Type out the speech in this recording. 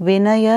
विनय